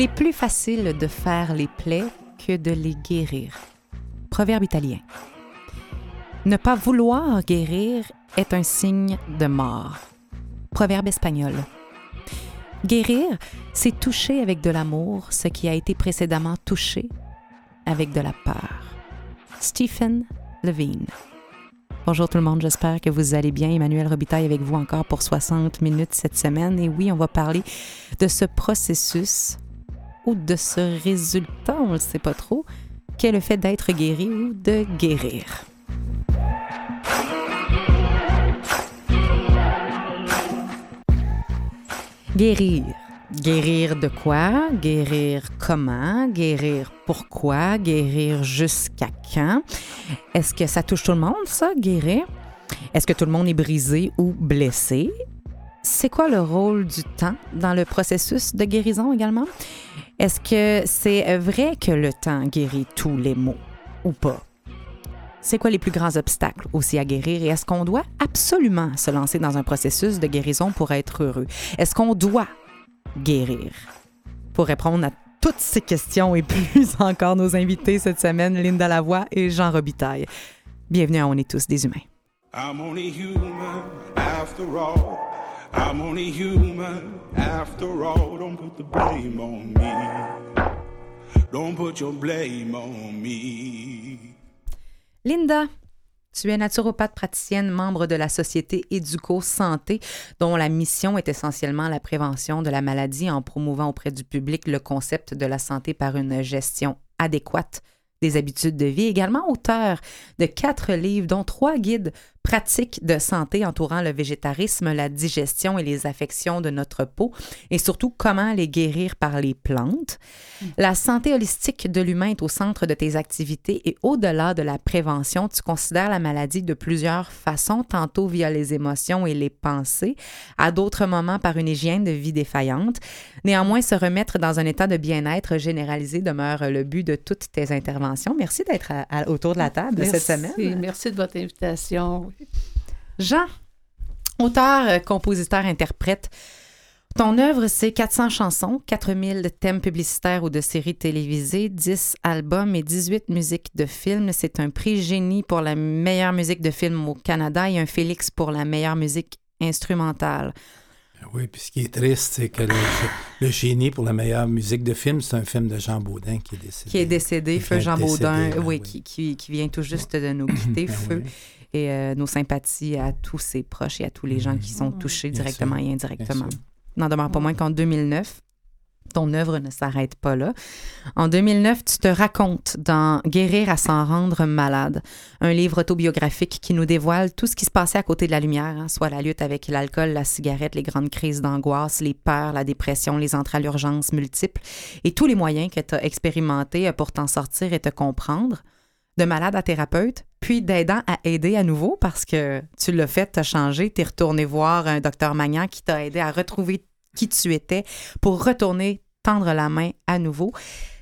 Il est plus facile de faire les plaies que de les guérir. Proverbe italien. Ne pas vouloir guérir est un signe de mort. Proverbe espagnol. Guérir, c'est toucher avec de l'amour ce qui a été précédemment touché avec de la peur. Stephen Levine. Bonjour tout le monde, j'espère que vous allez bien. Emmanuel Robitaille avec vous encore pour 60 minutes cette semaine. Et oui, on va parler de ce processus ou de ce résultat, on ne sait pas trop, qu'est le fait d'être guéri ou de guérir. Guérir. Guérir de quoi? Guérir comment? Guérir pourquoi? Guérir jusqu'à quand? Est-ce que ça touche tout le monde, ça, guérir? Est-ce que tout le monde est brisé ou blessé? C'est quoi le rôle du temps dans le processus de guérison également? Est-ce que c'est vrai que le temps guérit tous les maux ou pas? C'est quoi les plus grands obstacles aussi à guérir et est-ce qu'on doit absolument se lancer dans un processus de guérison pour être heureux? Est-ce qu'on doit guérir? Pour répondre à toutes ces questions et plus encore, nos invités cette semaine, Linda Lavoie et Jean Robitaille. Bienvenue à On est tous des humains. I'm only human after all. Don't put the blame on me. Don't put your blame on me. Linda, tu es naturopathe praticienne, membre de la société Éduco Santé, dont la mission est essentiellement la prévention de la maladie en promouvant auprès du public le concept de la santé par une gestion adéquate des habitudes de vie, également auteur de quatre livres, dont trois guides pratiques de santé entourant le végétarisme, la digestion et les affections de notre peau, et surtout comment les guérir par les plantes. La santé holistique de l'humain est au centre de tes activités et au-delà de la prévention, tu considères la maladie de plusieurs façons, tantôt via les émotions et les pensées, à d'autres moments par une hygiène de vie défaillante. Néanmoins, se remettre dans un état de bien-être généralisé demeure le but de toutes tes interventions. Merci d'être autour de la table Merci. cette semaine. Merci de votre invitation. Jean, auteur, euh, compositeur, interprète. Ton œuvre, c'est 400 chansons, 4000 de thèmes publicitaires ou de séries télévisées, 10 albums et 18 musiques de films. C'est un prix Génie pour la meilleure musique de film au Canada et un Félix pour la meilleure musique instrumentale. Oui, puis ce qui est triste, c'est que le, le génie pour la meilleure musique de film, c'est un film de Jean Baudin qui est décédé. Qui est décédé, Feu Jean de décéder, Baudin, ben oui, oui. Qui, qui, qui vient tout juste de nous quitter, Ben Feu. oui, Et euh, nos sympathies à tous ses proches et à tous les gens qui sont touchés Bien directement sûr, et indirectement. N'en demeure pas moins qu'en 2009, ton œuvre ne s'arrête pas là. En 2009, tu te racontes dans Guérir à s'en rendre malade, un livre autobiographique qui nous dévoile tout ce qui se passait à côté de la lumière, hein, soit la lutte avec l'alcool, la cigarette, les grandes crises d'angoisse, les peurs, la dépression, les entrées à l'urgence multiples et tous les moyens que tu as expérimentés pour t'en sortir et te comprendre. De malade à thérapeute, puis d'aidant à aider à nouveau parce que tu l'as fait, t'as changé, t'es retourné voir un docteur Magnan qui t'a aidé à retrouver qui tu étais pour retourner tendre la main à nouveau.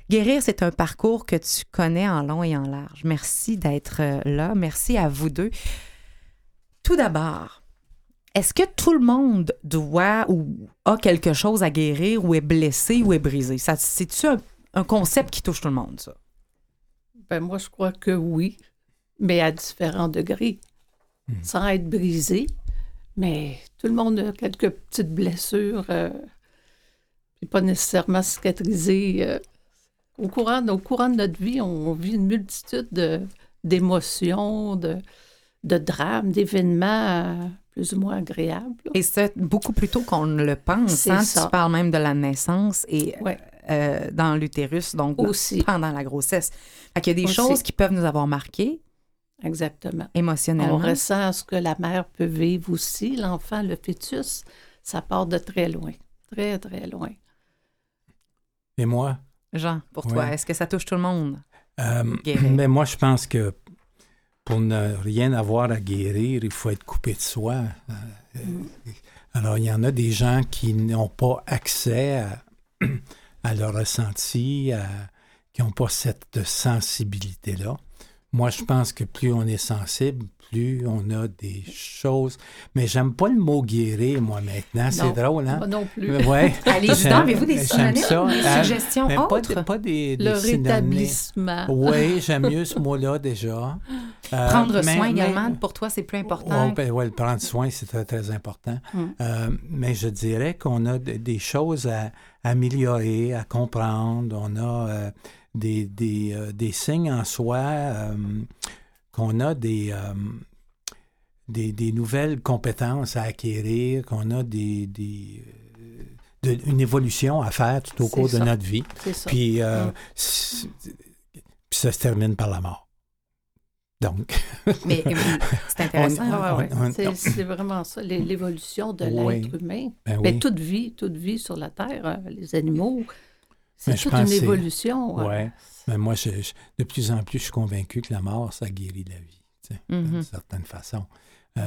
Guérir, c'est un parcours que tu connais en long et en large. Merci d'être euh, là. Merci à vous deux. Tout d'abord, est-ce que tout le monde doit ou a quelque chose à guérir ou est blessé ou est brisé? C'est-tu un, un concept qui touche tout le monde, ça? Ben, moi, je crois que oui, mais à différents degrés. Sans être brisé, mais tout le monde a quelques petites blessures, euh, pas nécessairement cicatrisées. euh. au, courant, au courant de notre vie, on vit une multitude de- d'émotions, de, de drames, d'événements euh, plus ou moins agréables. Et c'est beaucoup plus tôt qu'on ne le pense. Hein? ça. Tu parles même de la naissance et Ouais. euh, dans l'utérus, donc Aussi. pendant la grossesse. Fait qu'il y a des Aussi. choses qui peuvent nous avoir marquées Exactement. émotionnellement. On ressent ce que la mère peut vivre aussi. L'enfant, le fœtus, ça part de très loin. Très, très loin. Et moi? Jean, pour toi, est-ce que ça touche tout le monde? Euh, mais moi, je pense que pour ne rien avoir à guérir, il faut être coupé de soi. Euh, Alors, il y en a des gens qui n'ont pas accès à, à leur ressenti, à- qui n'ont pas cette sensibilité-là. Moi, je pense que plus on est sensible, plus on a des choses. Mais j'aime pas le mot guérir, moi, maintenant. C'est drôle, hein? Moi non plus. Ouais. Allez-y avez-vous des synonymes, des Euh, suggestions mais pas, autres? pas des, des Le rétablissement. Oui, j'aime mieux ce mot-là déjà. Euh, Prendre mais- soin mais- également, pour toi, c'est plus important. Oh, ben, ouais, le prendre soin, c'est très, très important. Mm. Euh, mais je dirais qu'on a de- des choses à améliorer, à comprendre. On a euh, des, des, euh, des signes en soi, euh, qu'on a des, euh, des, des nouvelles compétences à acquérir, qu'on a des, des, de- une évolution à faire tout au cours de notre vie. Ça. Puis, euh, Mm. puis ça se termine par la mort. Donc, Mais c'est intéressant. Ah ouais, ouais. C'est- vraiment ça, l'é- l'évolution de Oui. l'être humain. ben Mais oui. toute vie, toute vie sur la Terre, euh, les animaux, c'est je toute une évolution. euh, Ouais. Mais moi, je- je- de plus en plus, je suis convaincu que la mort, ça guérit la vie, tu sais, d'une certaine façon. Euh,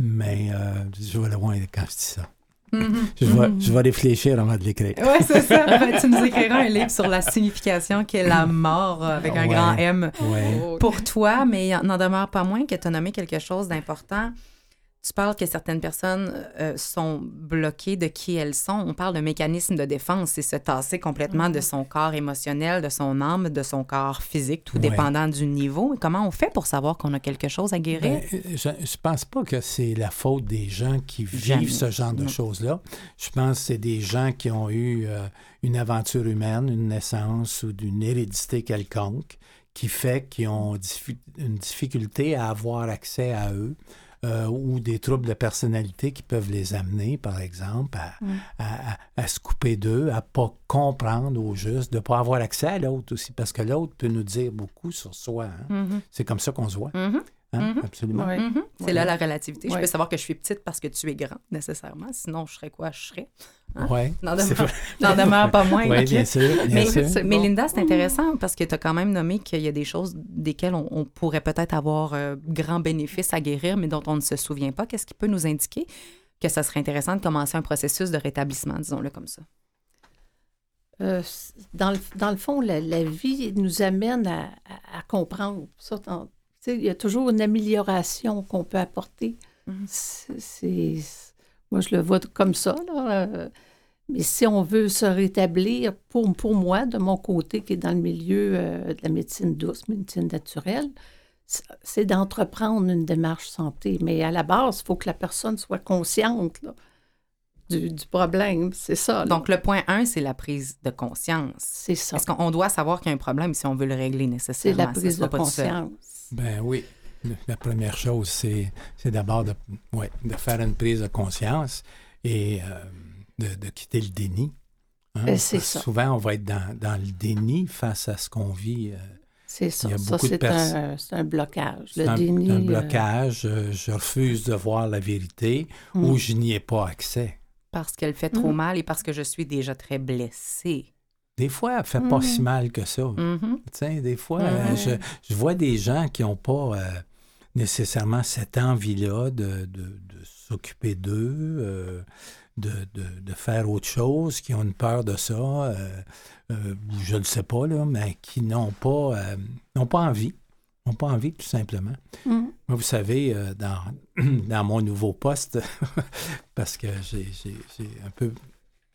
mais euh, je vais le loin quand je dis ça. Mhm. Je vais, je vais réfléchir avant de l'écrire. Oui, c'est ça. Ben, tu nous écriras un livre sur la signification qu'est la mort euh, avec un Ouais. grand M Ouais. Pour toi, mais il n'en demeure pas moins que tu as nommé quelque chose d'important. Tu parles que certaines personnes euh, sont bloquées de qui elles sont. On parle de mécanisme de défense, c'est se tasser complètement de son corps émotionnel, de son âme, de son corps physique, tout Ouais. dépendant du niveau. Et comment on fait pour savoir qu'on a quelque chose à guérir? Ben, je ne pense pas que c'est la faute des gens qui vivent ce genre de choses-là. Je pense que c'est des gens qui ont eu euh, une aventure humaine, une naissance ou d'une hérédité quelconque qui fait qu'ils ont une difficulté à avoir accès à eux. Euh, ou des troubles de personnalité qui peuvent les amener, par exemple, à, Mm. à- à- à se couper d'eux, à pas comprendre au juste, de ne pas avoir accès à l'autre aussi, parce que l'autre peut nous dire beaucoup sur soi. hein. Mhm. C'est comme ça qu'on se voit. Mhm. Hein, Mhm. Absolument. Ouais. Mhm. C'est Ouais. là la relativité. Je peux savoir que je suis petite parce que tu es grand, nécessairement. Sinon, je serais quoi? Je serais. Hein? Ouais. N'en demeure, pas moins. Oui, bien sûr. Bien Mais, sûr. C'est mais bon. Linda, c'est intéressant parce que tu as quand même nommé qu'il y a des choses desquelles on, on pourrait peut-être avoir euh, grand bénéfice à guérir, mais dont on ne se souvient pas. Qu'est-ce qui peut nous indiquer que ça serait intéressant de commencer un processus de rétablissement, disons-le comme ça? Euh, dans, le, dans le fond, la, la vie nous amène à, à- à comprendre. Ça, il y a toujours une amélioration qu'on peut apporter. Mhm. C'est- c'est- moi, je le vois comme ça. là, euh, mais si on veut se rétablir, pour, pour moi, de mon côté, qui est dans le milieu euh, de la médecine douce, médecine naturelle, c'est- c'est d'entreprendre une démarche santé. Mais à la base, il faut que la personne soit consciente là, du, du problème. C'est ça. là. Donc, le point 1, c'est la prise de conscience. c'est ça. Est-ce qu'on doit savoir qu'il y a un problème si on veut le régler C'est nécessairement? la Ça prise de conscience. Ben oui. La première chose, c'est, c'est d'abord de, ouais, de faire une prise de conscience et euh, de, de quitter le déni. hein. Ben, c'est Parce que ça. Souvent, on va être dans, dans le déni face à ce qu'on vit. euh, C'est ça. Il y a Ça, beaucoup de c'est pers- un, c'est un blocage. C'est Le un, déni. un euh, blocage. euh, je refuse de voir la vérité Mm. ou je n'y ai pas accès. Parce qu'elle fait trop Mhm. mal et parce que je suis déjà très blessée. Des fois, elle ne fait pas Mm. si mal que ça. Mhm. Sais, des fois, Mhm. euh, je, je vois des gens qui n'ont pas euh, nécessairement cette envie-là de, de- de s'occuper d'eux, euh, de, de- de faire autre chose, qui ont une peur de ça, euh, euh, ou je ne sais pas, là, mais qui n'ont pas, euh, n'ont pas envie. N'ont pas envie, tout simplement. mm. Moi, vous savez, dans, dans mon nouveau poste, parce que j'ai un peu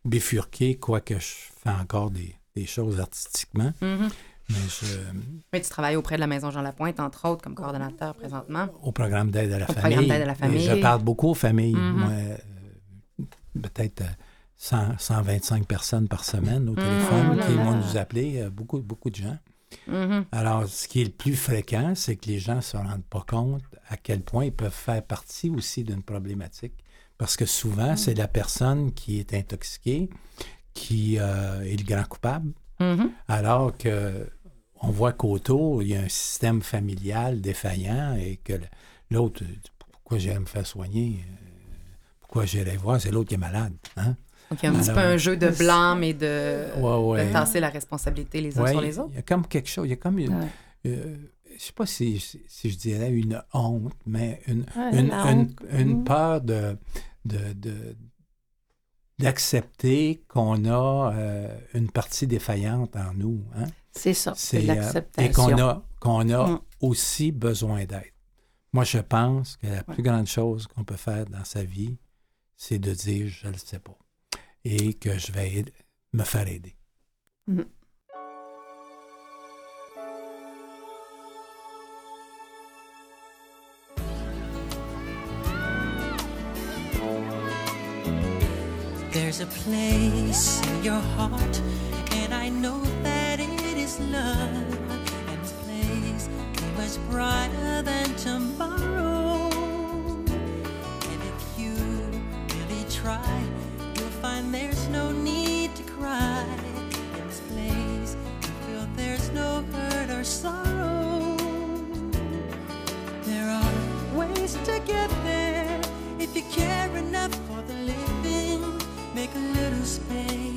bifurqué, quoique je fais encore des, des choses artistiquement, Mhm. mais je, Mais tu travailles auprès de la Maison Jean Lapointe, entre autres, comme coordonnateur présentement. au programme d'aide à la Au famille. programme à la famille. Je parle beaucoup aux familles. Mhm. Moi, euh, peut-être euh, 100, 125 personnes par semaine au téléphone là qui vont nous appeler, euh, beaucoup, beaucoup de gens. Alors, ce qui est le plus fréquent, c'est que les gens ne se rendent pas compte à quel point ils peuvent faire partie aussi d'une problématique. Parce que souvent, Mm. c'est la personne qui est intoxiquée qui euh, est le grand coupable, Mhm. alors que on voit qu'autour, il y a un système familial défaillant et que l'autre, euh, pourquoi j'irais me faire soigner? euh, Pourquoi j'irais voir? C'est l'autre qui est malade. Hein? Donc, il y a un petit peu un jeu de blâme et de, Ouais, ouais. de tasser la responsabilité les uns Ouais, sur les autres. Il y a comme quelque chose, il y a comme une, euh, je sais pas si, si, je dirais une honte, mais une, Ouais, une, une- Mm. peur de, de, de- d'accepter qu'on a euh, une partie défaillante en nous. Hein? C'est ça, c'est euh, et l'acceptation. qu'on a, qu'on a Mm. aussi besoin d'aide. Moi, je pense que la plus grande chose qu'on peut faire dans sa vie, c'est de dire je ne le sais pas et que je vais me faire aider. There's a place in your heart, and I know that it is love. And this place is much brighter than tomorrow. Space,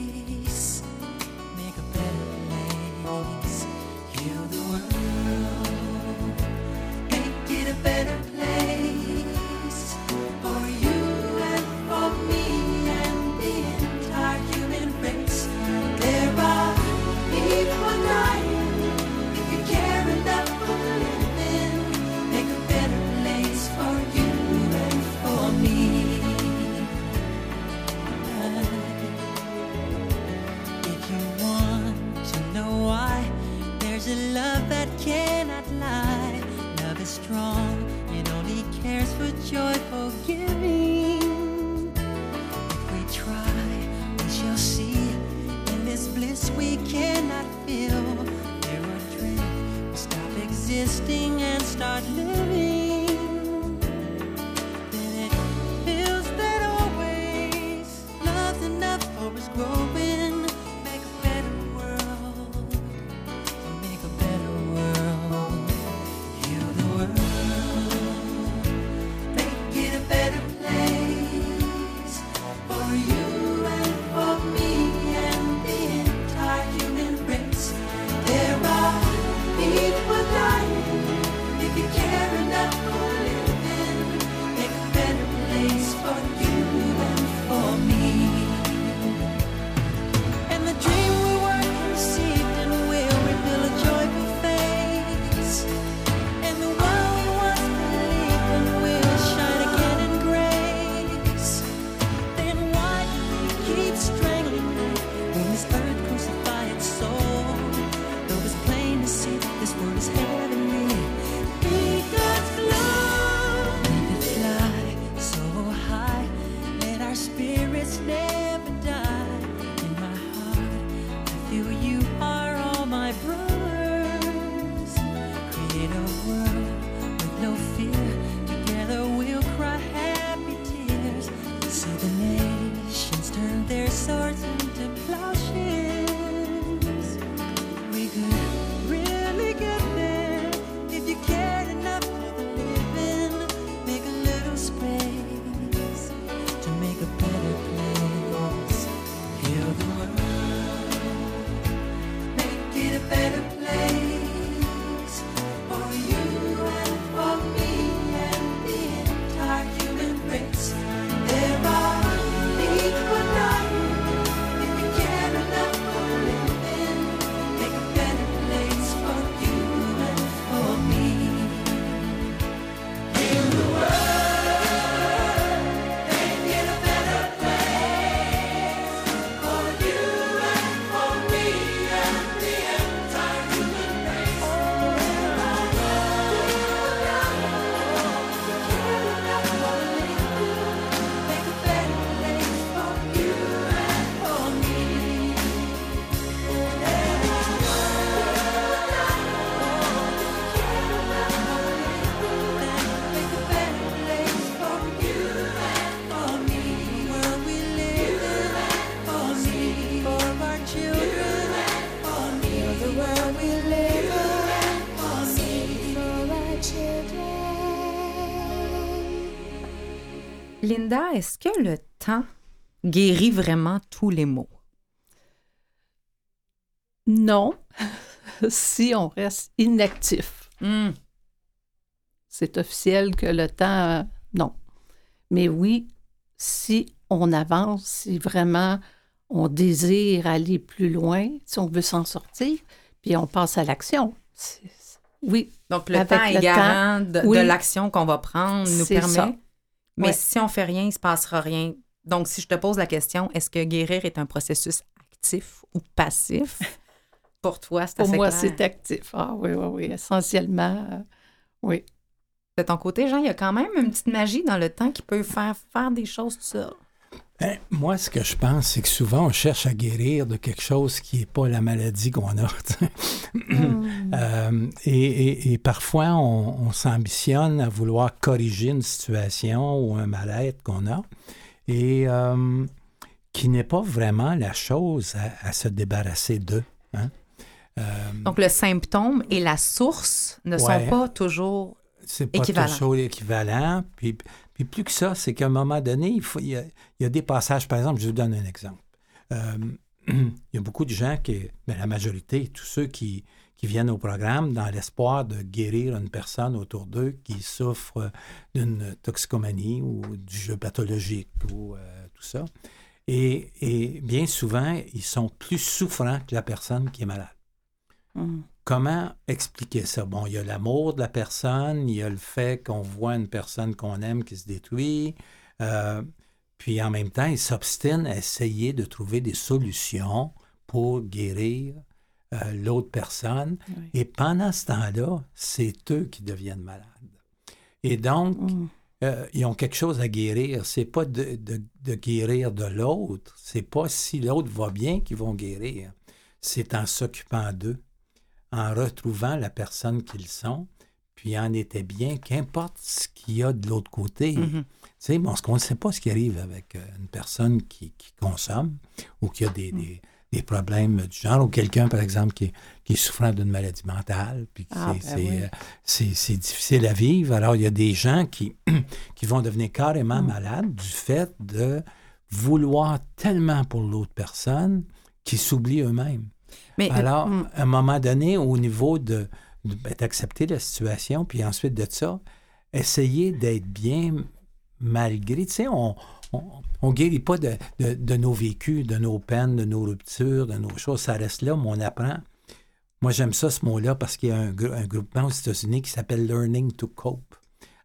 start living. Est-ce que le temps guérit vraiment tous les maux? Non, si on reste inactif. Hmm. C'est officiel que le temps, euh, non. Mais oui, si on avance, si vraiment on désire aller plus loin, si on veut s'en sortir, puis on passe à l'action. Oui, Donc, le temps est garant de, oui. de l'action qu'on va prendre, nous permet. ça. Mais Ouais. si on fait rien, il ne se passera rien. Donc, si je te pose la question, est-ce que guérir est un processus actif ou passif? Pour toi, c'est pour assez moi, clair. c'est actif. Ah oui, oui, oui, essentiellement, euh, oui. De ton côté, Jean, il y a quand même une petite magie dans le temps qui peut faire faire des choses tout ça. Ben, moi, ce que je pense, c'est que souvent, on cherche à guérir de quelque chose qui n'est pas la maladie qu'on a. sais. Euh, et, et- et parfois, on, on s'ambitionne à vouloir corriger une situation ou un mal-être qu'on a et euh, qui n'est pas vraiment la chose à, à se débarrasser d'eux. hein. Euh, Donc, le symptôme et la source ne Ouais. sont pas toujours. C'est pas équivalent. toujours équivalent. Puis, puis plus que ça, c'est qu'à un moment donné, il, faut, il, y a, il y a des passages, par exemple, je vous donne un exemple. Euh, il y a beaucoup de gens qui, ben, la majorité, tous ceux qui, qui viennent au programme dans l'espoir de guérir une personne autour d'eux qui souffre d'une toxicomanie ou du jeu pathologique ou euh, tout ça. Et, et bien souvent, ils sont plus souffrants que la personne qui est malade. Mm. Comment expliquer ça? Bon, il y a l'amour de la personne, il y a le fait qu'on voit une personne qu'on aime qui se détruit, euh, puis en même temps, ils s'obstinent à essayer de trouver des solutions pour guérir euh, l'autre personne. Oui. Et pendant ce temps-là, c'est eux qui deviennent malades. Et donc, Mm. euh, ils ont quelque chose à guérir. C'est pas de, de- de guérir de l'autre. C'est pas si l'autre va bien qu'ils vont guérir. C'est en s'occupant d'eux, en retrouvant la personne qu'ils sont, puis en était bien, qu'importe ce qu'il y a de l'autre côté. Mhm. Tu sais, bon, on ne sait pas ce qui arrive avec euh, une personne qui, qui consomme ou qui a des, des- des problèmes du genre, ou quelqu'un, par exemple, qui, est- qui est souffrant d'une maladie mentale, puis Ah, c'est, ben oui. euh, c'est- difficile à vivre. Alors, il y a des gens qui, qui vont devenir carrément malades du fait de vouloir tellement pour l'autre personne qu'ils s'oublient eux-mêmes. Mais Alors, Mm. à un moment donné, au niveau de, ben, d'accepter la situation, puis ensuite de ça, essayer d'être bien malgré, tu sais, on on, guérit pas de, de- de nos vécus, de nos peines, de nos ruptures, de nos choses, ça reste là, mais on apprend. Moi, j'aime ça, ce mot-là, parce qu'il y a un, un groupement aux États-Unis qui s'appelle Learning to Cope.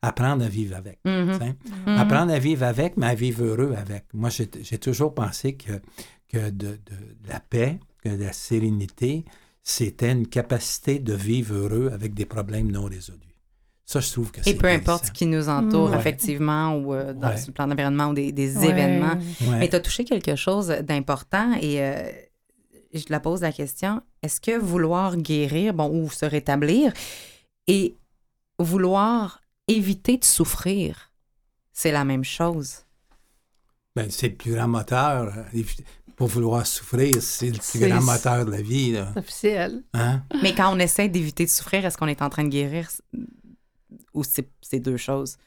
Apprendre à vivre avec. Mhm. tu sais. Apprendre à vivre avec, mais à vivre heureux avec. Moi, j'ai j'ai toujours pensé que, que de, de la paix, que la sérénité, c'était une capacité de vivre heureux avec des problèmes non résolus. Ça, je trouve que c'est Et peu importe ce qui nous entoure, Ouais. effectivement, ou euh, dans Ouais. le plan d'environnement ou des, des Ouais. événements. Ouais. Mais tu as touché quelque chose d'important et euh, je te la pose la question est-ce que vouloir guérir, bon, ou se rétablir, et vouloir éviter de souffrir, c'est la même chose? Ben, c'est le plus grand moteur. Vouloir souffrir, c'est le plus grand moteur de la vie. Là. C'est officiel. Hein? Mais quand on essaie d'éviter de souffrir, est-ce qu'on est en train de guérir ou c'est deux choses?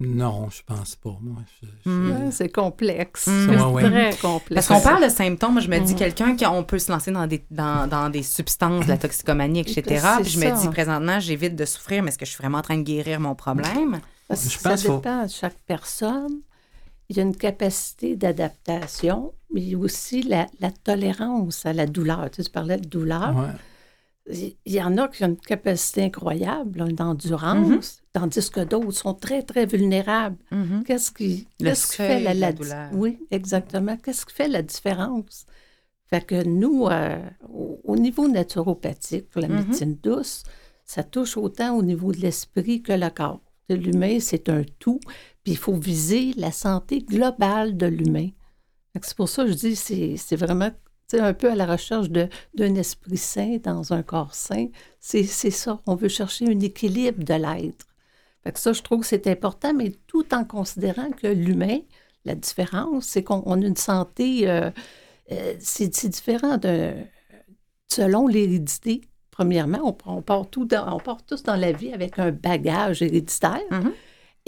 Non, je pense pas. Moi, Mm. Ouais, C'est complexe. Mm. C'est Ouais, ouais. très complexe. Parce qu'on parle de symptômes, je me dis Mhm. quelqu'un qu'on peut se lancer dans des, dans, dans des substances, de la toxicomanie, etc. Puis je me ça. dis présentement, j'évite de souffrir, mais est-ce que je suis vraiment en train de guérir mon problème? Parce que Je ça pense faut- dépend de chaque personne. Il y a une capacité d'adaptation, mais il y a aussi la, la tolérance à la douleur. Tu, sais, tu parlais de douleur. Ouais. Il y en a qui ont une capacité incroyable, une endurance, tandis que d'autres sont très, très vulnérables. Mhm. Qu'est-ce qui, qu'est-ce qui fait la, la douleur. Oui, exactement. Qu'est-ce qui fait la différence? Fait que nous, euh, au, au niveau naturopathique, pour la Mhm. médecine douce, ça touche autant au niveau de l'esprit que le corps. L'humain, c'est un tout, il faut viser la santé globale de l'humain. C'est pour ça que je dis c'est c'est vraiment un peu à la recherche d'un esprit sain dans un corps sain. C'est ça. On veut chercher un équilibre de l'être. Ça, je trouve que c'est important, mais tout en considérant que l'humain, la différence, c'est qu'on on a une santé, euh, euh, c'est différent selon l'hérédité. Premièrement, on, part tout on part tous dans la vie avec un bagage héréditaire. Mhm.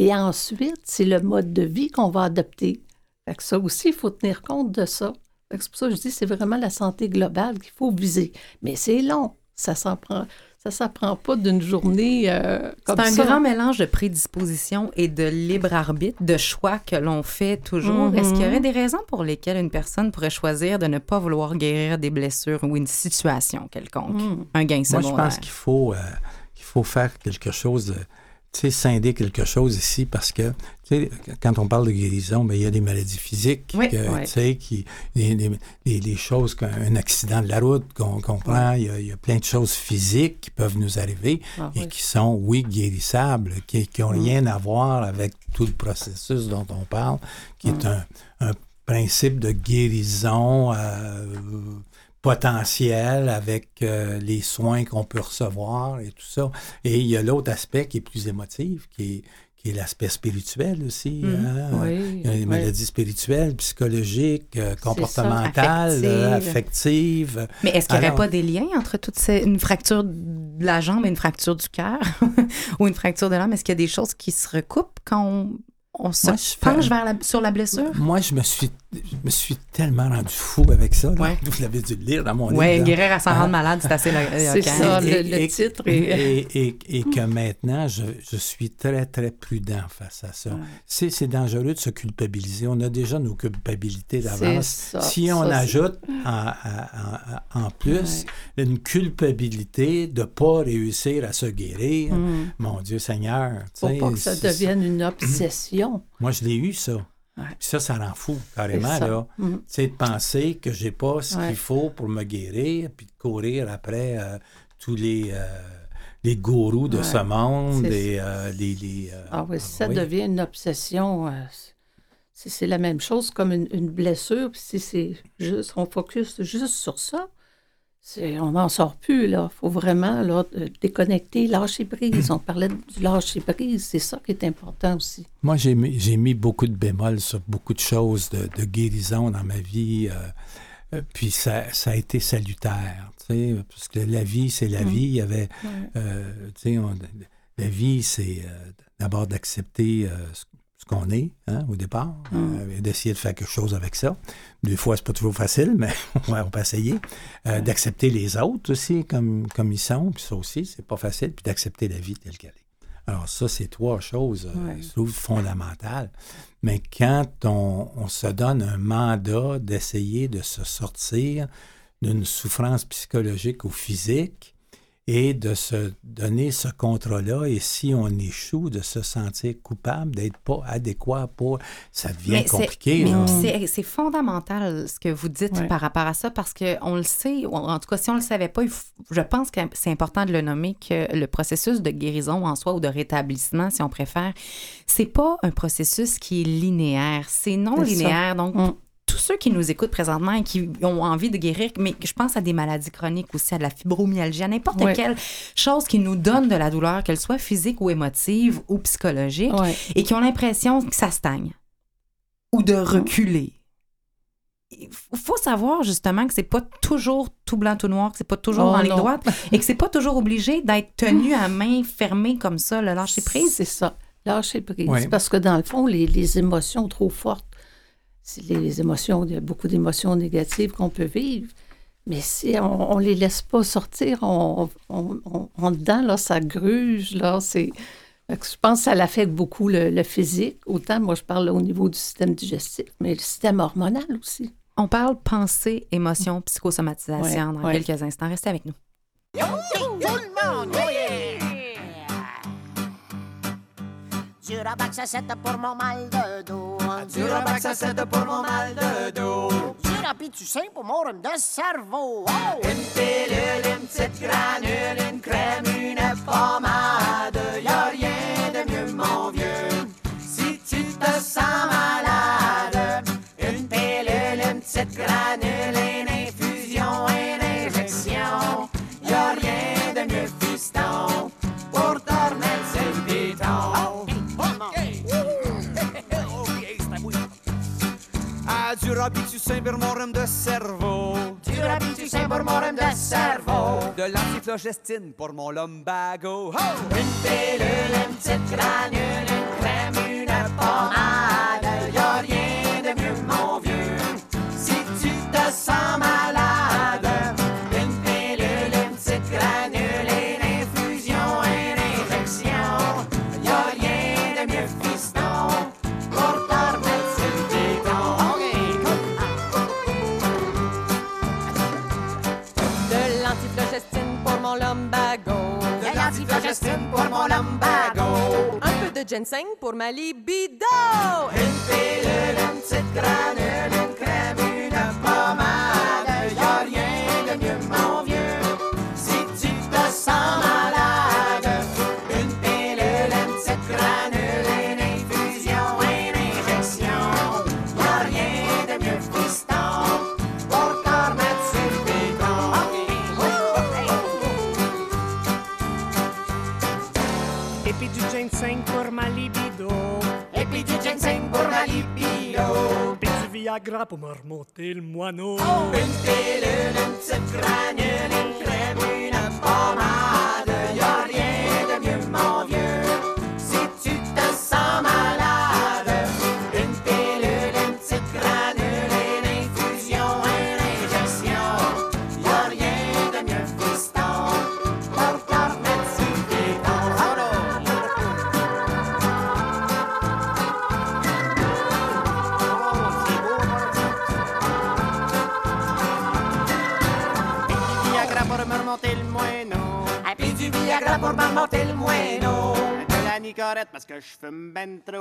Et ensuite, c'est le mode de vie qu'on va adopter. Fait que ça aussi, il faut tenir compte de ça. C'est pour ça que je dis c'est vraiment la santé globale qu'il faut viser. Mais c'est long. Ça s'en prend. Ça s'apprend pas d'une journée euh, comme C'est un ça. grand mélange de prédisposition et de libre arbitre, de choix que l'on fait toujours. Mhm. Est-ce qu'il y aurait des raisons pour lesquelles une personne pourrait choisir de ne pas vouloir guérir des blessures ou une situation quelconque? Mm. Un gain Moi, secondaire. je pense qu'il faut, euh, qu'il faut faire quelque chose, de, scinder quelque chose ici parce que, tu sais, quand on parle de guérison, ben, il y a des maladies physiques, Oui, que, sais, qui, des- des choses, qu'un accident de la route qu'on qu'on prend, il y, a, il y a plein de choses physiques qui peuvent nous arriver Ah et oui. qui sont, oui, guérissables, qui n'ont Mm. rien à voir avec tout le processus dont on parle, qui est Mm. un, un principe de guérison euh, potentiel avec euh, les soins qu'on peut recevoir et tout ça. Et il y a l'autre aspect qui est plus émotif, qui est, qui est l'aspect spirituel aussi. Hein. Oui, Il y a des oui. maladies spirituelles, psychologiques, euh, ça, comportementales, euh, affectives. Mais est-ce qu'il n'y aurait pas des liens entre toutes ces... une fracture de la jambe et une fracture du cœur ou une fracture de l'âme? Est-ce qu'il y a des choses qui se recoupent quand on, on se Moi, penche vers la- sur la blessure? Moi, je me suis, je me suis tellement rendu fou avec ça. là. Ouais. Vous l'avez dû le lire dans mon Oui, livre. là. guérir à s'en Ah. rendre malade, c'est assez C'est ça, le, le titre. Et, et- et que maintenant, je, je suis très, très prudent face à ça. Ouais. C'est, dangereux de se culpabiliser. On a déjà nos culpabilités C'est d'avance. ça, Si on ça, ajoute en, en- en- en plus une culpabilité de ne pas réussir à se guérir, Mm. mon Dieu Seigneur. Faut pas que ça devienne une obsession. Moi, je l'ai eu, ça. Ouais. Puis ça, ça rend fou, carrément, là. Mm. Tu sais, de penser que j'ai pas ce Ouais. qu'il faut pour me guérir, puis de courir après euh, tous les, euh, les gourous de Ouais. ce monde et euh, les... les, Ah oui, si ça oui. devient une obsession, c'est la même chose comme une, une blessure. Puis si c'est juste, on focus juste sur ça, on n'en sort plus. Il faut vraiment là, de- déconnecter, lâcher prise. On parlait du lâcher prise, c'est ça qui est important aussi. Moi, j'ai mis, mis beaucoup de bémols sur beaucoup de choses de, de guérison dans ma vie. euh, euh, puis ça, ça a été salutaire, tu sais, parce que la vie, c'est la Mm. vie. Il y avait, euh, tu sais, on- la vie, c'est euh, d'abord d'accepter euh, ce, ce qu'on est hein, au départ, Mm. euh, d'essayer de faire quelque chose avec ça. Des fois, c'est pas toujours facile, mais on peut essayer. Euh, Ouais. D'accepter les autres aussi comme, comme ils sont, puis ça aussi, c'est pas facile, puis d'accepter la vie telle qu'elle est. Alors ça, c'est trois choses, euh, Ouais. je trouve, fondamentales. Mais quand on, on se donne un mandat d'essayer de se sortir d'une souffrance psychologique ou physique et de se donner ce contrat-là, et si on échoue, de se sentir coupable, d'être pas adéquat pour... Ça devient Mais compliqué. mais c'est- fondamental ce que vous dites Ouais. par rapport à ça parce qu'on le sait, ou en tout cas, si on ne le savait pas, je pense que c'est important de le nommer que le processus de guérison en soi ou de rétablissement, si on préfère, c'est pas un processus qui est linéaire. C'est non ça. linéaire. Donc, Mm. Tous ceux qui nous écoutent présentement et qui ont envie de guérir, mais je pense à des maladies chroniques aussi, à de la fibromyalgie, à n'importe Ouais. quelle chose qui nous donne de la douleur, qu'elle soit physique ou émotive ou psychologique, Ouais. et qui ont l'impression que ça stagne ou de reculer. Il faut savoir justement que c'est pas toujours tout blanc tout noir, que c'est pas toujours Oh, en ligne non. droite et que c'est pas toujours obligé d'être tenu à main fermée comme ça, le lâcher prise. C'est ça. Lâcher prise. Ouais. Parce que dans le fond, les, les émotions trop fortes, les émotions, il y a beaucoup d'émotions négatives qu'on peut vivre. Mais si on ne les laisse pas sortir, on, on, on- en dedans, là, ça gruge. Là, c'est... Je pense que ça l'affecte beaucoup le, le physique. Autant, moi, je parle au niveau du système digestif, mais le système hormonal aussi. On parle pensée, émotion, psychosomatisation Ouais, dans ouais. quelques instants. Restez avec nous. Rabac, ça c'est pour mon mal de dos. Du rabac, ça c'est pour mon mal de dos. Du rapide, tu sais, pour mon rhume de cerveau. Oh! Une pilule, une petite granule, une crème, une pommade. Y'a rien de mieux, mon vieux. Si tu te sens malade, une pilule, une petite granule, cyber morem de cerveau. Du rabis, du cyber morem de cerveau. De l'antiflogestine pour mon lumbago. Oh! Une pilule, une petite granule, une crème, une pommade. Ginseng pour ma libido. Une pilule, une petite granule, une crème, une pommade. Y a rien de mieux, mon vieux, Pour me remonter le moineau. Une pilule, une petite granule, une crème, une pommade. Y a rien de mieux, mon vieux, si tu te sens malade. Mantra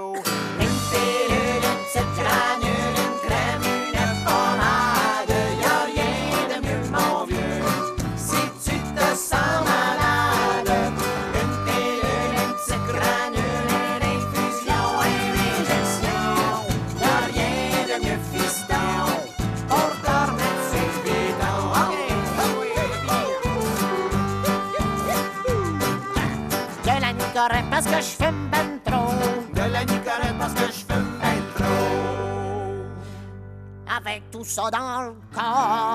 Avec tout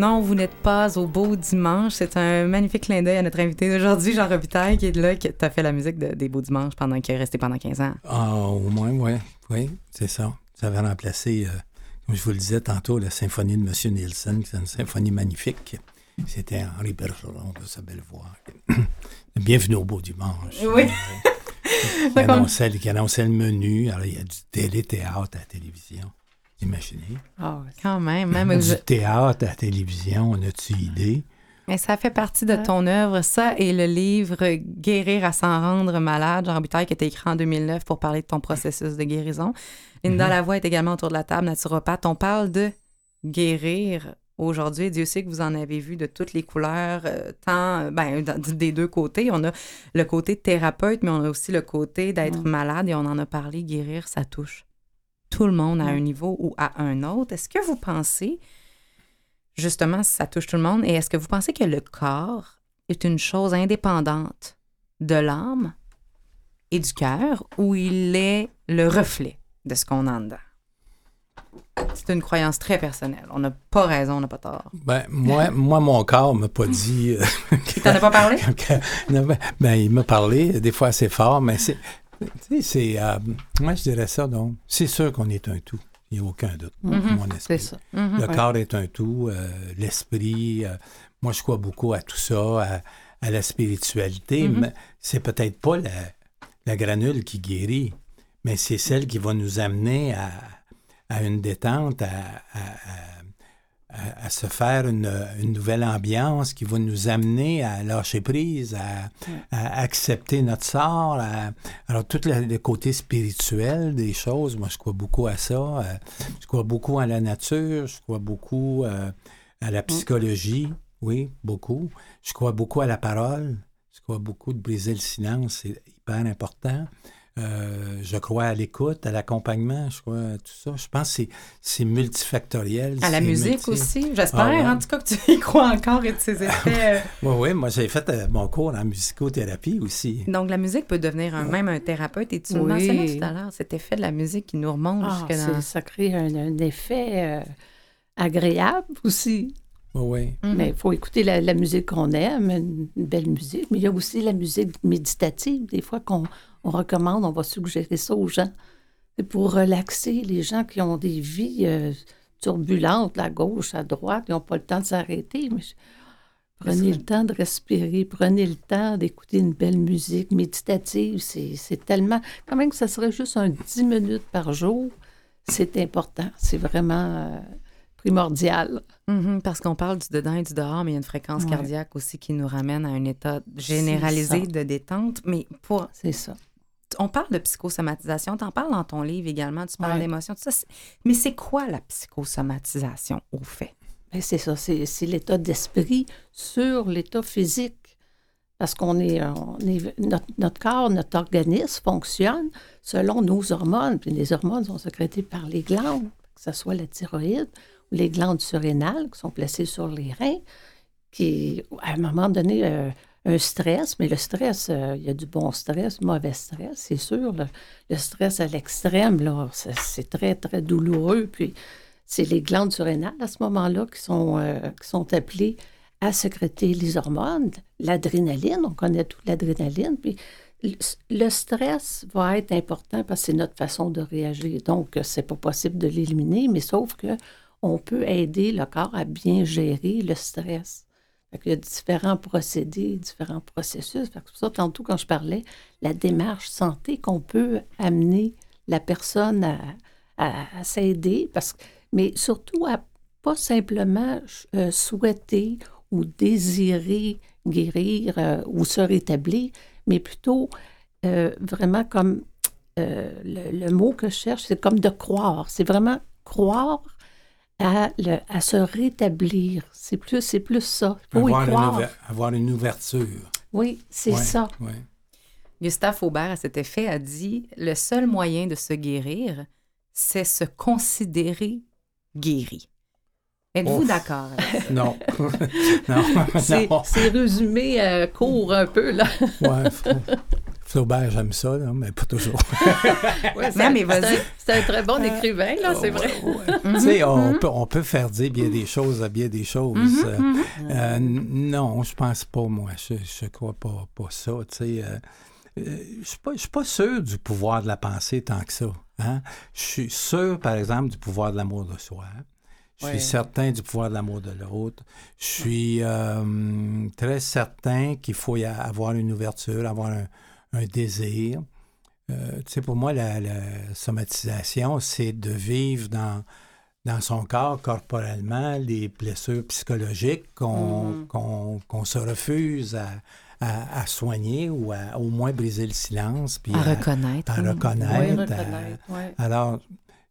Non, vous n'êtes pas au beau dimanche. C'est un magnifique clin d'œil à notre invité d'aujourd'hui, Jean Robitaille, qui est là, qui a fait la musique de- des Beaux Dimanches pendant qu'il est resté pendant 15 ans. Ah, au moins, oui. Oui, c'est ça. Ça avait remplacé, euh, comme je vous le disais tantôt, la symphonie de M. Nielsen. C'est une symphonie magnifique. C'était Henri Bergeron de sa belle voix. Bienvenue au beau dimanche. Oui. Qui annonçait, qui annonçait le menu. Alors, il y a du téléthéâtre à la télévision. Imaginez. Ah, quand même. Même Du théâtre à la télévision, on a-tu idée? Mais ça fait partie de ton œuvre, ça, et le livre Guérir à s'en rendre malade, Jean Robitaille, qui a été écrit en 2009 pour parler de ton processus de guérison. Linda Mhm. Lavoie est également autour de la table, naturopathe. On parle de guérir aujourd'hui. Dieu sait que vous en avez vu de toutes les couleurs, euh, tant euh, ben, dans- des deux côtés. On a le côté thérapeute, mais on a aussi le côté d'être Mm. malade, et on en a parlé. Guérir, ça touche tout le monde à un niveau ou à un autre. Est-ce que vous pensez justement, si ça touche tout le monde. Et est-ce que vous pensez que le corps est une chose indépendante de l'âme et du cœur ou il est le reflet de ce qu'on a en dedans? C'est une croyance très personnelle. On n'a pas raison, on n'a pas tort. Ben, moi, moi, mon corps m'a pas dit. euh, Il t'en a pas parlé? que- non, ben, ben, il m'a parlé, des fois assez fort, mais c'est. C'est. euh, moi, je dirais ça, donc. C'est sûr qu'on est un tout. Il n'y a aucun doute. Mhm. Mon C'est esprit. ça. Mhm. Le Ouais. corps est un tout, euh, l'esprit. euh, moi, je crois beaucoup à tout ça, à, à la spiritualité, Mhm. mais c'est peut-être pas la, la granule qui guérit, mais c'est celle qui va nous amener à, à une détente, à, à- à, à se faire une, une nouvelle ambiance qui va nous amener à lâcher prise, à, à accepter notre sort. à- alors, tout le, le côté spirituel des choses, moi, je crois beaucoup à ça. Euh, je crois beaucoup à la nature, je crois beaucoup euh, à la psychologie, oui, beaucoup. Je crois beaucoup à la parole. Je crois beaucoup de briser le silence, c'est hyper important. Euh, je crois à l'écoute, à l'accompagnement, je crois à tout ça. Je pense que c'est- c'est multifactoriel. À la musique multi- aussi. J'espère, Ah ouais. en tout cas, que tu y crois encore et de ses effets. euh. Oui, oui, moi j'ai fait euh, mon cours en musicothérapie aussi. Donc, la musique peut devenir un- même un thérapeute. Et tu le Oui. mentionnais tout à l'heure, cet effet de la musique qui nous remonte Ah, jusque c'est- dans... Ça crée un, un effet euh, agréable aussi. Oui, oui. Mhm. Mais il faut écouter la, la musique qu'on aime, une, une belle musique. Mais il y a aussi la musique méditative. Des fois qu'on on recommande, on va suggérer ça aux gens. C'est pour relaxer les gens qui ont des vies euh, turbulentes, à gauche, à droite, qui n'ont pas le temps de s'arrêter. Mais je- Prenez le temps de respirer, prenez le temps d'écouter une belle musique méditative. C'est tellement. Quand même que ça serait juste un 10 minutes par jour, c'est important. C'est vraiment euh, primordial. Mhm, parce qu'on parle du dedans et du dehors, mais il y a une fréquence Ouais. cardiaque aussi qui nous ramène à un état généralisé de détente. Mais pour, C'est ça. On parle de psychosomatisation, tu en parles dans ton livre également, tu parles Ouais. d'émotion, tout ça. Mais c'est quoi la psychosomatisation au fait? Ben, c'est ça, c'est c'est l'état d'esprit sur l'état physique. Parce qu'on est, on est notre, notre corps, notre organisme fonctionne selon nos hormones. Puis les hormones sont sécrétées par les glandes, que ce soit la thyroïde ou les glandes surrénales qui sont placées sur les reins, qui, à un moment donné, euh, un stress, mais le stress, euh, il y a du bon stress, mauvais stress, c'est sûr. Le, le stress à l'extrême, c'est très, très douloureux. Puis c'est les glandes surrénales à ce moment-là qui sont, euh, qui sont appelées à sécréter les hormones, l'adrénaline, on connaît toute l'adrénaline, puis le- stress va être important parce que c'est notre façon de réagir. Donc, c'est pas possible de l'éliminer, mais sauf que on peut aider le corps à bien gérer le stress. Il y a différents procédés, différents processus. C'est pour ça, tantôt, quand je parlais, la démarche santé qu'on peut amener la personne à, s'aider, mais surtout à pas simplement euh, souhaiter ou désirer guérir euh, ou se rétablir, mais plutôt euh, vraiment comme le, le mot que je cherche, c'est comme de croire. C'est vraiment croire à, le- à se rétablir. C'est plus, c'est plus ça. Faut Avoir une, croire. avoir une ouverture. Oui, c'est Ouais, ça. ouais. Gustave Faubert, à cet effet, a dit Le seul moyen de se guérir, c'est se considérer guéri. Êtes-vous d'accord? avec ça? Non. non. C'est non. c'est résumé euh, court un peu, là. Ouais, Flaubert, j'aime ça, là, mais pas toujours. Ouais, Non, mais c'est vas-y. un- C'est un très bon écrivain, là, c'est vrai. tu sais, on, peut, on peut faire dire bien des choses à bien des choses. Euh, euh, n- non, je pense pas, moi. Je, je crois pas, pas ça. Tu sais, euh, euh, je suis pas, je suis pas sûr du pouvoir de la pensée tant que ça. hein. Je suis sûr, par exemple, du pouvoir de l'amour de soi. Je Ouais. suis certain du pouvoir de l'amour de l'autre. Je suis euh, très certain qu'il faut y avoir une ouverture, avoir un, un désir. Euh, tu sais, pour moi, la, la somatisation, c'est de vivre dans, dans son corps corporellement les blessures psychologiques qu'on Mhm. qu'on se refuse à, à- à soigner ou à au moins briser le silence. Puis À reconnaître. à oui. reconnaître. Oui, reconnaître, alors,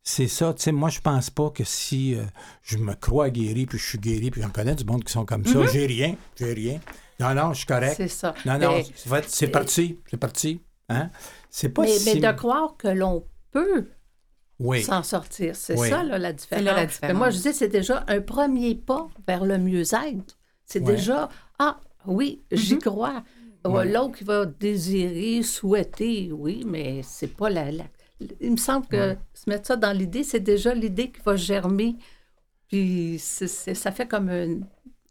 c'est ça. Tu sais, moi, je pense pas que si euh, je me crois guéri, puis je suis guéri, puis j'en connais du monde qui sont comme ça, j'ai rien, j'ai rien. Non, non, je suis correct. C'est ça. Non, non, Mais- c'est fait, c'est parti, c'est parti. Hein? C'est pas mais, si... mais de croire que l'on peut Oui, s'en sortir, c'est Oui. ça là, la différence. là la Mais différence. moi, je dis, c'est déjà un premier pas vers le mieux-être. C'est Ouais. déjà, ah oui, j'y Mhm. crois. Ouais. L'autre qui va désirer, souhaiter, oui, mais c'est pas la, la- Il me semble que se mettre ça dans l'idée, c'est déjà l'idée qui va germer. Puis c'est- c'est- ça fait comme un,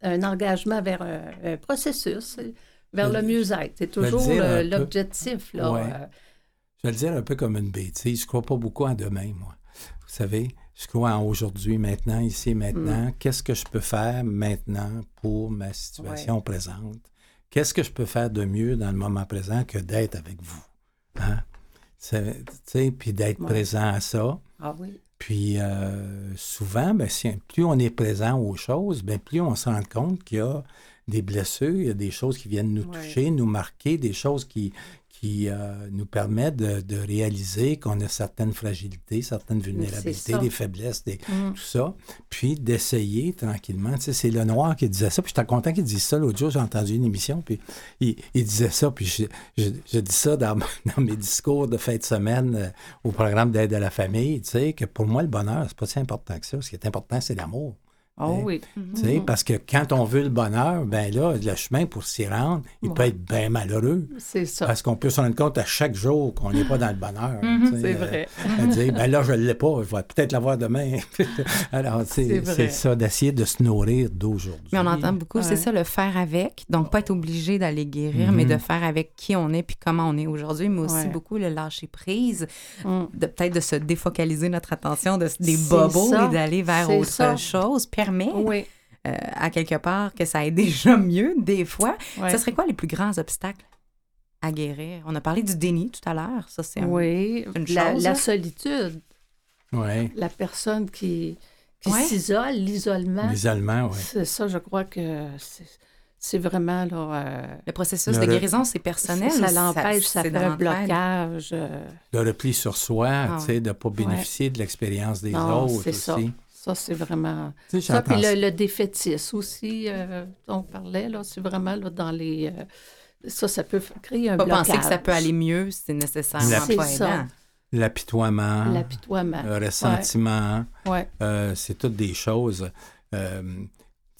un engagement vers un, un processus, vers le mieux-être. C'est toujours l'objectif. là. Ouais. Euh, je vais le dire un peu comme une bêtise. Je crois pas beaucoup en demain, moi. Vous savez, je crois en aujourd'hui, maintenant, ici, maintenant. Mm. Qu'est-ce que je peux faire maintenant pour ma situation présente? Qu'est-ce que je peux faire de mieux dans le moment présent que d'être avec vous? Hein? C'est- Tu sais, puis d'être Ouais. présent à ça. Ah oui. Puis euh, souvent, ben, si- plus on est présent aux choses, ben, plus on se rend compte qu'il y a des blessures, il y a des choses qui viennent nous Ouais. toucher, nous marquer, des choses qui, qui euh, nous permettent de, de réaliser qu'on a certaines fragilités, certaines vulnérabilités, des faiblesses, des, Mm. tout ça. Puis d'essayer tranquillement. Tu sais, c'est le noir qui disait ça. Puis j'étais content qu'il dise ça. L'autre jour, j'ai entendu une émission, puis il, il disait ça. Puis je, je, je dis ça dans, dans mes discours de fin de semaine euh, au programme d'aide à la famille, tu sais, que pour moi, le bonheur, c'est pas si important que ça. Ce qui est important, c'est l'amour. Oh oui. Tu sais, parce que quand on veut le bonheur, ben là, le chemin pour s'y rendre, il peut être bien malheureux. C'est ça. Parce qu'on peut se rendre compte à chaque jour qu'on n'est pas dans le bonheur. sais, C'est euh, vrai. à dire, ben là, je ne l'ai pas, je vais peut-être l'avoir demain. Alors, C'est c'est vrai. c'est ça, d'essayer de se nourrir d'aujourd'hui. Mais on entend beaucoup, c'est ça, le faire avec. Donc, pas être obligé d'aller guérir, mais Mhm. de faire avec qui on est puis comment on est aujourd'hui, mais aussi Ouais. beaucoup le lâcher prise, Mm. de peut-être de se défocaliser notre attention de, des bobos ça. et d'aller vers C'est autre ça. chose permet Oui. euh, à quelque part que ça aille déjà mieux des fois. Ouais. Ce serait quoi les plus grands obstacles à guérir? On a parlé du déni tout à l'heure. Ça, c'est un- Oui. une La, chose, la là. solitude. Oui, La personne qui, qui Ouais. s'isole, l'isolement. les Allemands, oui. C'est ça, je crois que c'est c'est vraiment là. euh, Le processus Le de guérison, c'est personnel. ça l'empêche, ça, c'est fait un blocage. euh, Le repli sur soi, Ah tu sais, de ne pas bénéficier de l'expérience des non, autres c'est aussi. ça. Ça, c'est vraiment. Ça, puis le, le défaitisme aussi, euh, dont on parlait, là, c'est vraiment là, dans les. euh, ça, ça peut créer un Pas blocage. penser que ça peut aller mieux, c'est nécessairement La- pas ça. L'apitoiement, L'apitoiement. le ressentiment, Ouais. euh, c'est toutes des choses. euh,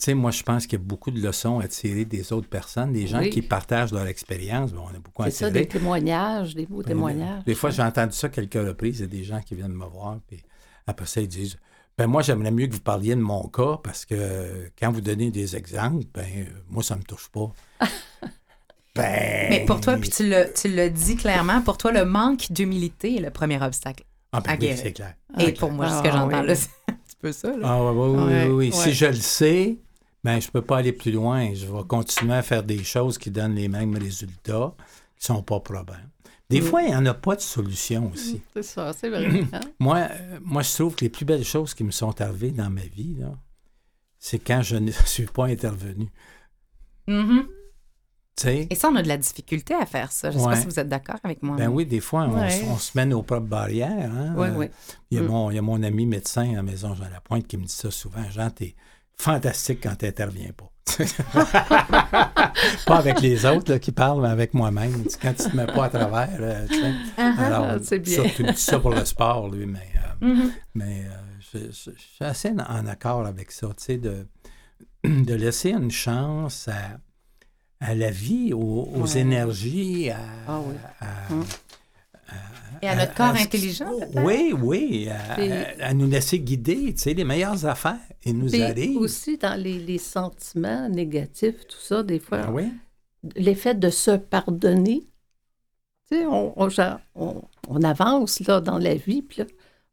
tu sais, moi, je pense qu'il y a beaucoup de leçons à tirer des autres personnes, des gens Oui. qui partagent leur expérience. Bon, on a beaucoup à C'est ça, des témoignages, des beaux témoignages. Des fois, j'ai entendu ça quelques reprises. Il y a des gens qui viennent me voir, puis après ça, ils disent ben moi, j'aimerais mieux que vous parliez de mon cas parce que quand vous donnez des exemples, ben euh, moi, ça me touche pas. ben. Mais pour toi, puis tu l'as tu l'as dit clairement, pour toi, le manque d'humilité est le premier obstacle. Ah, ben oui, c'est clair. Et pour moi, ce que Ah, j'entends oui. là, c'est un petit peu ça. Là. Ah, oui, oui, oui, oui, oui. ouais. Si je le sais, ben je peux pas aller plus loin. Je vais continuer à faire des choses qui donnent les mêmes résultats, qui sont pas probants. Des Mm. fois, il n'y en a pas de solution aussi. C'est ça, c'est vrai. hein? Moi, moi, je trouve que les plus belles choses qui me sont arrivées dans ma vie, c'est quand je ne suis pas intervenu. Mhm. Tu sais? Et ça, on a de la difficulté à faire ça. Je ne sais Ouais. pas si vous êtes d'accord avec moi. Ben oui, des fois, on, Ouais. se met nos propres barrières. Hein? Oui, Euh, oui. Il y, a Mm. mon, il y a mon ami médecin à la maison Jean Lapointe qui me dit ça souvent. Jean, t'es fantastique quand tu n'interviens pas. pas avec les autres là, qui parlent, mais avec moi-même. Quand tu te mets pas à travers. euh, tu sais. Alors, Ah, c'est bien. Ça, tu me dis ça pour le sport, lui, mais, euh, Mhm. mais euh, je, je- je suis assez en, accord avec ça, tu sais, de, de laisser une chance à, à la vie, aux, aux Ouais. énergies, à, Ah oui. à- Hum. Et à notre corps intelligent, oui, oui, à, nous laisser guider, tu sais, les meilleures affaires, et nous Puis arrivent. aussi, dans les, les sentiments négatifs, tout ça, des fois, Ah oui? l'effet de se pardonner. Tu sais, on, on, on- on avance là, dans la vie, puis là,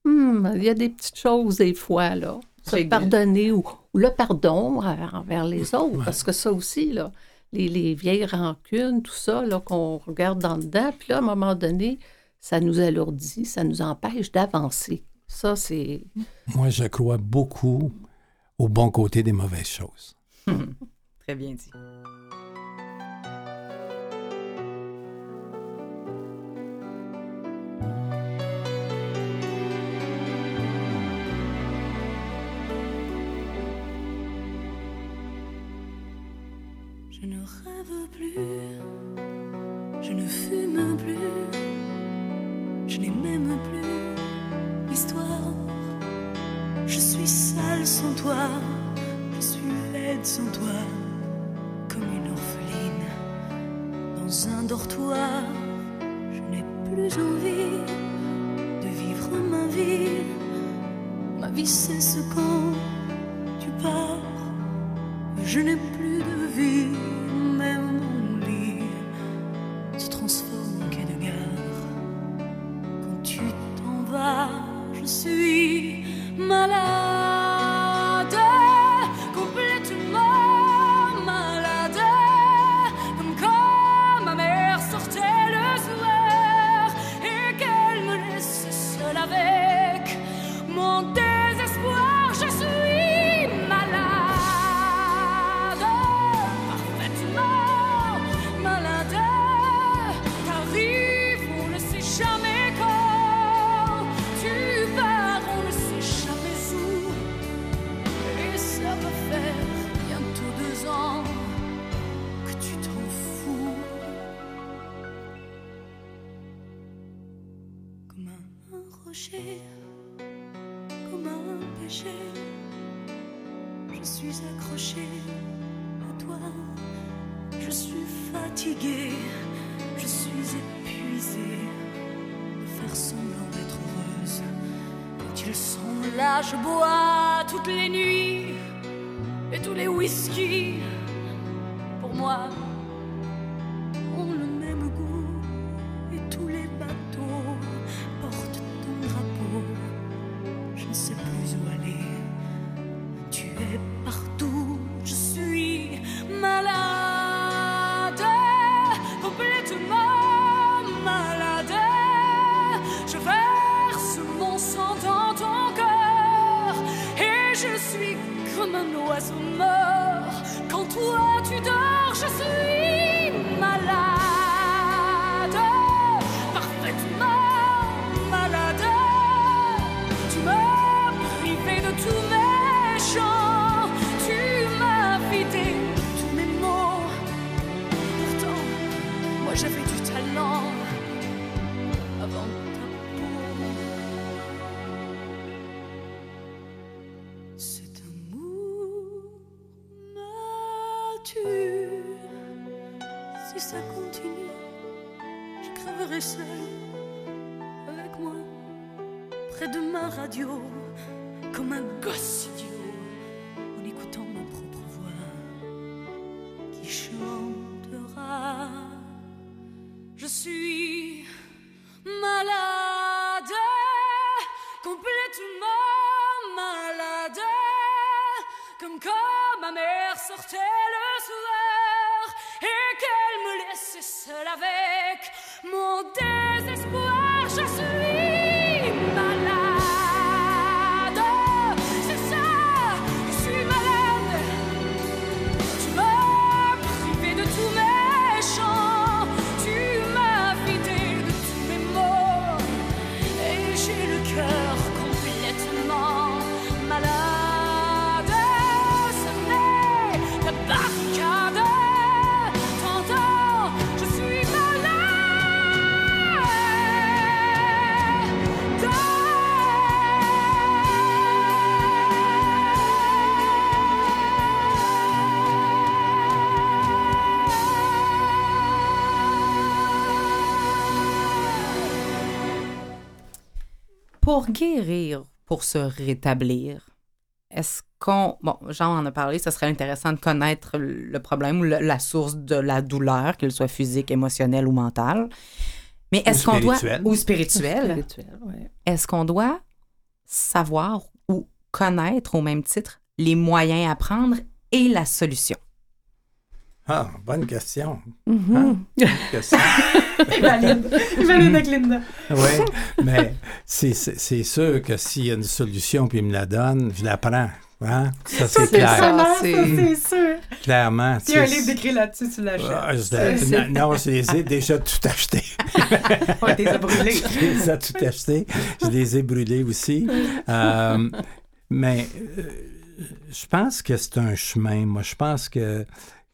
hum, il y a des petites choses des fois, là. Se pardonner ou, ou le pardon euh, envers les autres, Ouais. parce que ça aussi, là, les, les vieilles rancunes, tout ça, là, qu'on regarde dans le dedans, puis là, à un moment donné, ça nous alourdit, ça nous empêche d'avancer. Ça, c'est... Moi, je crois beaucoup au bon côté des mauvaises choses. Très bien dit. Crèverai seul avec moi près de ma radio, comme un gosse Pour guérir, pour se rétablir, est-ce qu'on. Bon, Jean en a parlé, ce serait intéressant de connaître le problème ou la source de la douleur, qu'elle soit physique, émotionnelle ou mentale. Mais est-ce qu'on doit. spirituelle. Ou spirituelle. Spirituel, ouais. Est-ce qu'on doit savoir ou connaître au même titre les moyens à prendre et la solution? Ah, bonne question. Hein? Bonne question. Il valide. Il valide avec Linda. Oui, mais c'est- c'est c'est sûr que s'il y a une solution puis il me la donne, je la prends. Hein? Ça, c'est C'est clair. ça, c'est sûr. Clairement. S'il y a un livre d'écrit là-dessus, tu l'achètes. Ah, je- C'est- c'est- non, je les ai déjà tout achetés. Brûlé. je les ai tout achetés. Je les ai brûlés aussi. Euh, mais euh, je pense que c'est un chemin. Moi, je pense que,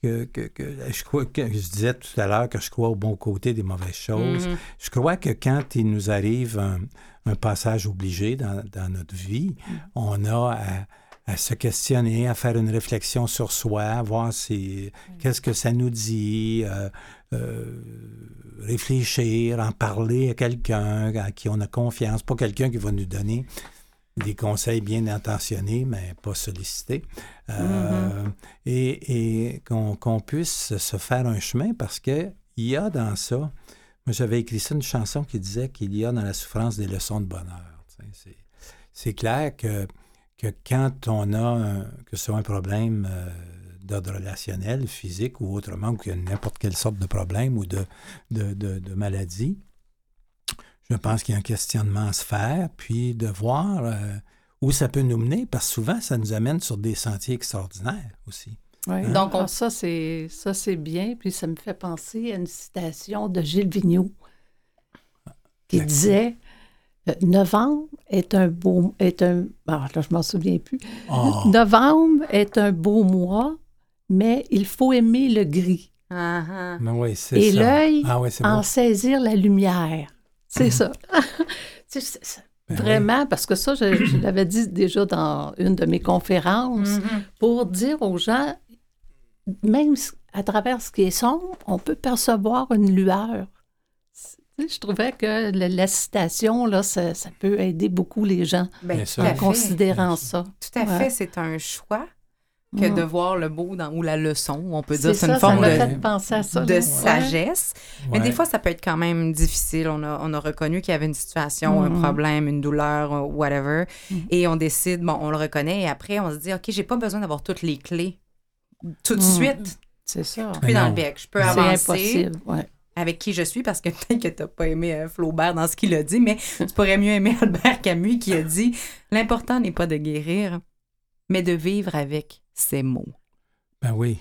que, que- que- je crois que je disais tout à l'heure que je crois au bon côté des mauvaises choses. Mhm. Je crois que quand il nous arrive un, un passage obligé dans, dans notre vie, on a à, à se questionner, à faire une réflexion sur soi, à voir si, qu'est-ce que ça nous dit, euh, euh, réfléchir, en parler à quelqu'un à qui on a confiance, pas quelqu'un qui va nous donner des conseils bien intentionnés, mais pas sollicités. Euh, Et, et qu'on qu'on puisse se faire un chemin parce qu'il y a dans ça, moi j'avais écrit ça une chanson qui disait qu'il y a dans la souffrance des leçons de bonheur. C'est- C'est clair que, que quand on a un- que ce soit un problème euh, d'ordre relationnel, physique ou autrement, ou qu'il y a n'importe quelle sorte de problème ou de, de, de- de maladie, je pense qu'il y a un questionnement à se faire, puis de voir euh, où ça peut nous mener, parce que souvent, ça nous amène sur des sentiers extraordinaires aussi. Ouais. Hein? Donc, ça, c'est ça c'est bien. Puis ça me fait penser à une citation de Gilles Vigneault qui disait euh, Novembre est un beau. Est un, ah, là, je m'en souviens plus. Oh. Novembre est un beau mois, mais il faut aimer le gris Ah, ah. Mais oui, c'est et ça. l'œil Ah oui, c'est en beau. saisir la lumière. C'est c'est ça. Ben Vraiment, parce que ça, je, je l'avais dit déjà dans une de mes conférences, Mhm. pour dire aux gens, même à travers ce qui est sombre, on peut percevoir une lueur. Je trouvais que le- la citation, là, ça, ça peut aider beaucoup les gens Ben, Bien sûr. en fait. considérant ça. Tout à Ouais. fait, c'est un choix que Mm. de voir le beau dans, ou la leçon. On peut dire c'est une ça forme de, fait penser à ça. de là. Ouais. sagesse. Mais des fois, ça peut être quand même difficile. On a, on a reconnu qu'il y avait une situation, un Mhm. problème, une douleur, whatever. Mhm. Et on décide, bon, on le reconnaît. Et après, on se dit, OK, j'ai pas besoin d'avoir toutes les clés tout de suite. C'est ça. Puis dans le bec. Je peux C'est avancer impossible. Ouais. avec qui je suis parce que peut-être que tu n'as pas aimé euh, Flaubert dans ce qu'il a dit, mais tu pourrais mieux aimer Albert Camus qui a dit L'important n'est pas de guérir, mais de vivre avec ces mots. Ben oui.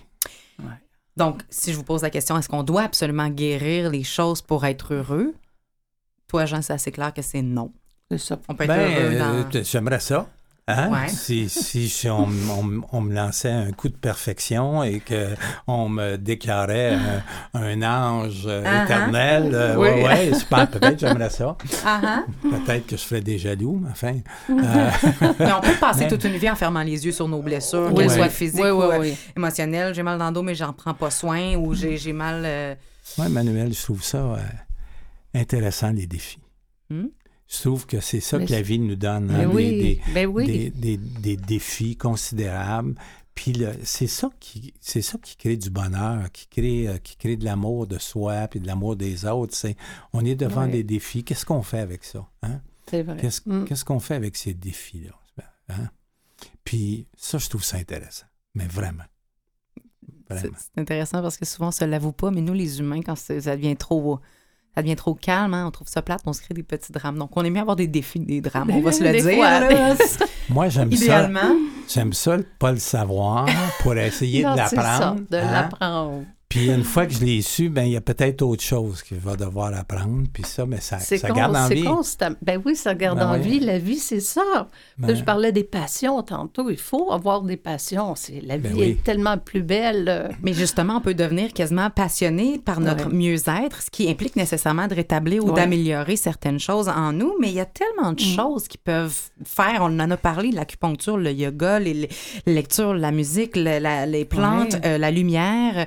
Donc, si je vous pose la question, est-ce qu'on doit absolument guérir les choses pour être heureux? Toi, Jean, c'est assez clair que c'est non. C'est ça. On peut être Ben, heureux euh, dans. j'aimerais ça. Hein? Ouais. Si, si, si on, on- on me lançait un coup de perfection et qu'on me déclarait un, un ange euh, Ah, ah. éternel, euh, Oui. ouais, ouais, super, peut-être j'aimerais ça. Ah. Peut-être que je ferais des jaloux, mais enfin. euh, Mais on peut passer Mais- toute une vie en fermant les yeux sur nos blessures, Oui, qu'elles oui. soient physiques Oui, ou oui, euh, oui. émotionnelles. J'ai mal dans le dos, mais j'en prends pas soin, ou j'ai j'ai mal. euh, ouais, Manuel, je trouve ça euh, intéressant, les défis. Hmm? Je trouve que c'est ça Mais que la vie nous donne. Hein, des- oui, des- ben oui. des, des- des défis considérables. Puis c'est ça qui c'est ça qui crée du bonheur, qui crée euh, qui crée de l'amour de soi puis de l'amour des autres. C'est on est devant des défis. Qu'est-ce qu'on fait avec ça hein? C'est vrai. Qu'est-ce Mm. qu'est-ce qu'on fait avec ces défis là hein? Puis ça, je trouve ça intéressant, mais vraiment, vraiment. c'est intéressant parce que souvent, on se l'avoue pas, mais nous, les humains, quand ça devient trop. Ça devient trop calme, hein, on trouve ça plate, on se crée des petits drames. Donc, on aime mieux avoir des défis des drames, on va se le Des dire. fois, là. Moi, j'aime ça. Idéalement. J'aime ça, pas le savoir pour essayer Non, de l'apprendre. de hein? l'apprendre. Puis une fois que je l'ai su, ben il y a peut-être autre chose qu'il va devoir apprendre. Puis ça, mais ça, C'est ça con- garde en c'est vie. constant. Ben oui, ça garde Ben en oui. vie. La vie, c'est ça. Ben, je parlais des passions tantôt. Il faut avoir des passions. C'est, la vie Ben oui. est tellement plus belle. euh, Mais justement, on peut devenir quasiment passionné par notre Ouais. mieux-être, ce qui implique nécessairement de rétablir ou Ouais. d'améliorer certaines choses en nous. Mais il y a tellement de Mm. choses qui peuvent faire. On en a parlé, l'acupuncture, le yoga, les, les lectures, la musique, la- les plantes, Ouais. euh, la lumière.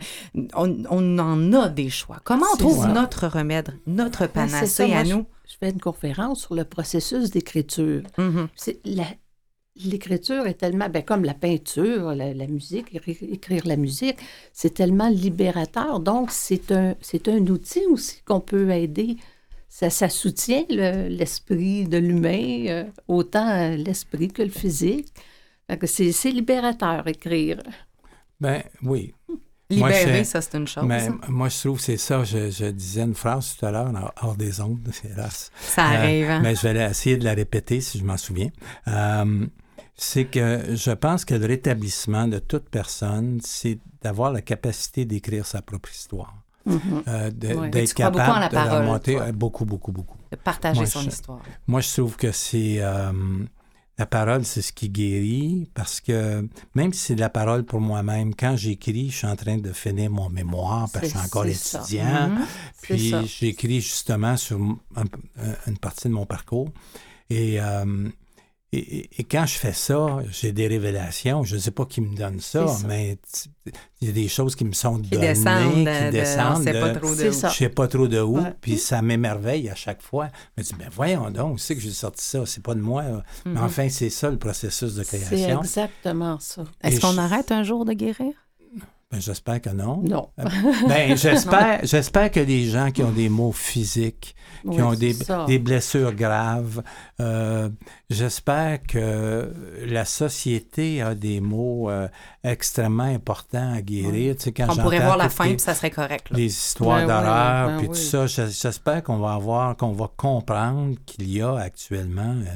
On, on en a des choix. Comment on trouve ça. notre remède, notre Ben, ça. panacée Moi, à je- nous? Je fais une conférence sur le processus d'écriture. Mhm. C'est la- L'écriture est tellement, ben, comme la peinture, la, la musique, écrire la musique, c'est tellement libérateur. Donc, c'est un, c'est un outil aussi qu'on peut aider. Ça, ça soutient le- l'esprit de l'humain, euh, autant euh, l'esprit que le physique. Fait que c'est c'est libérateur, écrire. ben oui. Moi, Libérer, je- ça, c'est une chose. Mais moi, je trouve que c'est ça. Je, je disais une phrase tout à l'heure, hors- des ondes, hélas. Ça Euh, arrive. hein? mais je vais la- essayer de la répéter si je m'en souviens. Euh, c'est que je pense que le rétablissement de toute personne, c'est d'avoir la capacité d'écrire sa propre histoire. Mhm. Euh, Ouais. D'être la capable de la parole, toi. euh, Beaucoup, beaucoup, beaucoup. de partager moi, son je- histoire. Moi, je trouve que c'est euh, la parole, c'est ce qui guérit parce que même si c'est de la parole pour moi-même, quand j'écris, je suis en train de finir mon mémoire parce que je suis encore étudiant. Mhm. Puis j'écris justement sur un- un- une partie de mon parcours. Et, euh, et, et- et quand je fais ça, j'ai des révélations. Je ne sais pas qui me donne ça, C'est ça. mais il y a des choses qui me sont Qui données, descendent, qui de- de- on descendent. pas trop de C'est je sais pas trop de où, Ouais. puis ça m'émerveille à chaque fois. Je me dis, ben voyons donc, c'est que j'ai sorti ça, c'est pas de moi. Mais Mhm. enfin, c'est ça le processus de C'est création. exactement ça. Est-ce qu'on je- arrête un jour de guérir? Ben, j'espère que non. Non. Ben, j'espère, j'espère que les gens qui ont des maux physiques, qui Oui, ont des, des blessures graves, euh, j'espère que la société a des mots euh, extrêmement importants à guérir. Tu sais, quand On pourrait voir la fin, puis ça serait correct. là. les histoires d'horreur, puis tout ça. J'espère qu'on va avoir, qu'on va comprendre qu'il y a actuellement euh,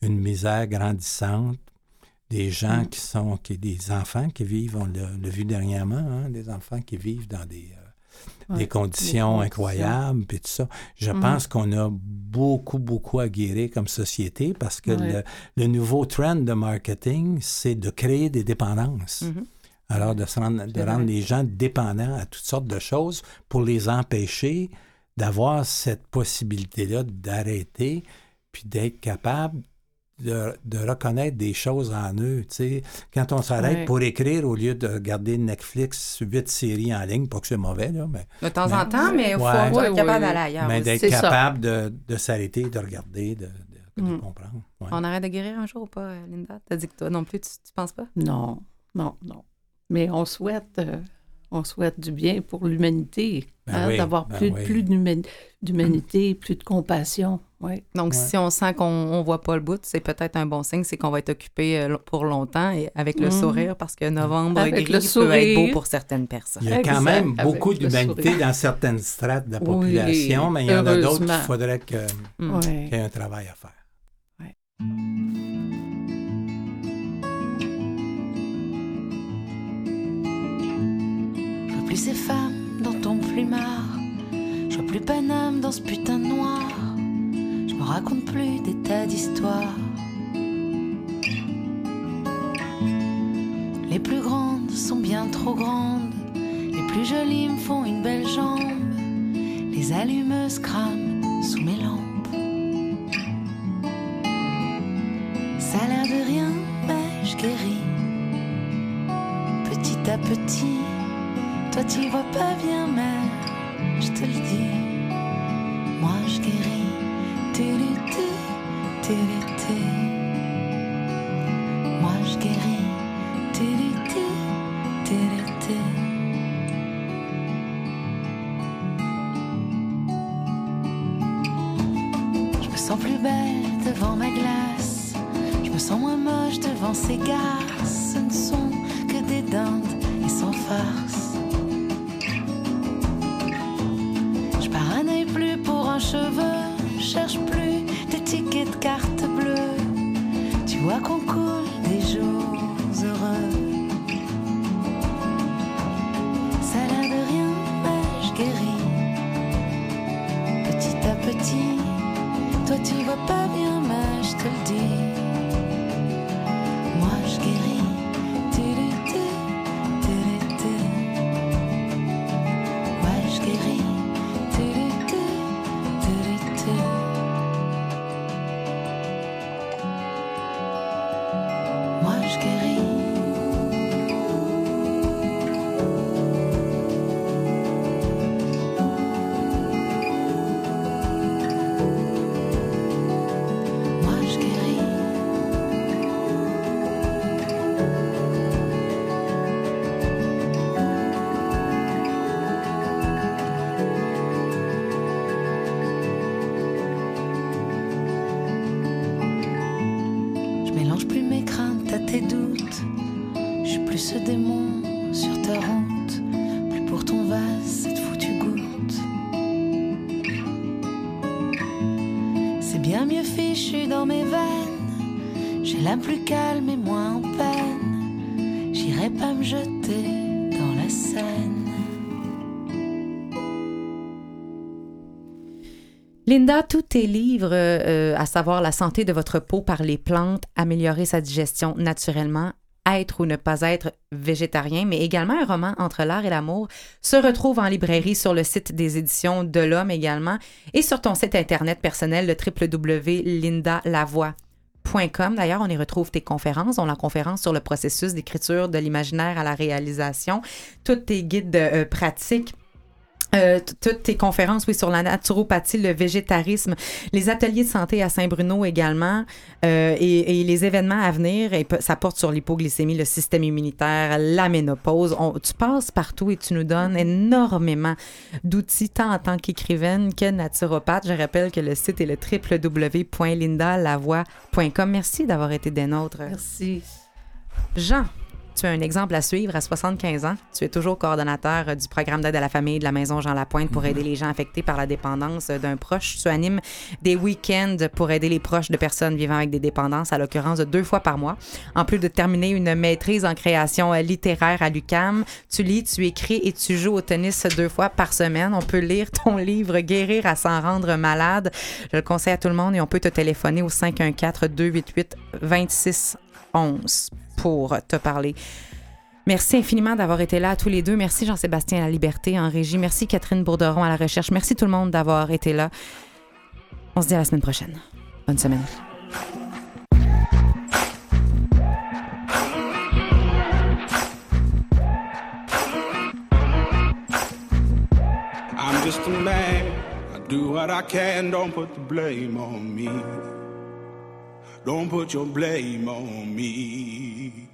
une misère grandissante, des gens Mm. qui sont, qui, des enfants qui vivent, on l'a vu dernièrement, hein, des enfants qui vivent dans des, euh, Ouais, des conditions conditions. incroyables, puis tout ça. Je Mhm. pense qu'on a beaucoup, beaucoup à guérir comme société parce que Ouais. le, le nouveau trend de marketing, c'est de créer des dépendances. Mhm. Alors, de, se rendre, de rendre les gens dépendants à toutes sortes de choses pour les empêcher d'avoir cette possibilité-là d'arrêter. puis d'être capable de, de reconnaître des choses en eux. tu sais. Quand on s'arrête pour écrire au lieu de regarder Netflix, huit séries en ligne, pas que c'est mauvais, là, mais, De temps Mais- en temps, mais il faut, Ouais. faut Ouais, être capable d'aller ailleurs. mais d'être ça. capable de, de s'arrêter, de regarder, de, de- de Mm. comprendre. Ouais. On arrête de guérir un jour ou pas, euh, Linda? T'as dit que toi non plus, tu, tu penses pas? Non, non, non. Mais on souhaite, euh, on souhaite du bien pour l'humanité, Ben hein, oui, d'avoir ben plus, oui. plus d'huma- d'humanité, plus de compassion. Oui. Donc, Ouais. si on sent qu'on on voit pas le bout, c'est peut-être un bon signe, c'est qu'on va être occupé euh, pour longtemps et avec le Mhm. sourire, parce que novembre Avec gris le peut être beau pour certaines personnes. Il y a quand Exact, même beaucoup d'humanité dans certaines strates de la Oui, population, mais il y en a d'autres qu'il faudrait Mm. Qu'il y ait un travail à faire. Je vois plus ces femmes dans ton plumard. Je vois plus Paname dans ce putain de noir. Me raconte plus des tas d'histoires. Les plus grandes sont bien trop grandes. Les plus jolies me font une belle jambe. Les allumeuses crament sous mes lampes. Ça a l'air de rien, mais je guéris. Petit à petit, toi tu vois pas bien, mais je te le dis. Moi je guéris. did it. Livres, euh, à savoir La santé de votre peau par les plantes, améliorer sa digestion naturellement, être ou ne pas être végétarien, mais également un roman entre l'art et l'amour, se retrouvent en librairie sur le site des éditions de l'Homme également et sur ton site internet personnel, le www.lindalavoie.com. D'ailleurs, on y retrouve tes conférences, dont la conférence sur le processus d'écriture de l'imaginaire à la réalisation, toutes tes guides euh, pratiques euh, toutes tes conférences, oui, sur la naturopathie, le végétarisme, les ateliers de santé à Saint-Bruno également, euh, et, et les événements à venir, et ça porte sur l'hypoglycémie, le système immunitaire, la ménopause. On- tu passes partout et tu nous donnes énormément d'outils, tant en tant qu'écrivaine que naturopathe. Je rappelle que le site est le www.lindalavoie.com. Merci d'avoir été des nôtres. Merci. Jean, tu as un exemple à suivre à 75 ans. Tu es toujours coordonnateur euh, du programme d'aide à la famille de la Maison Jean Lapointe pour aider les gens affectés par la dépendance euh, d'un proche. Tu animes des week-ends pour aider les proches de personnes vivant avec des dépendances, à l'occurrence de deux fois par mois. En plus de terminer une maîtrise en création euh, littéraire à l'UCAM, tu lis, tu écris et tu joues au tennis deux fois par semaine. On peut lire ton livre Guérir à s'en rendre malade. Je le conseille à tout le monde et on peut te téléphoner au 514-288-2611 pour te parler. Merci infiniment d'avoir été là tous les deux. Merci Jean-Sébastien à la Liberté en régie. Merci Catherine Bourderon à la recherche. Merci tout le monde d'avoir été là. On se dit à la semaine prochaine. Bonne semaine. Don't put your blame on me.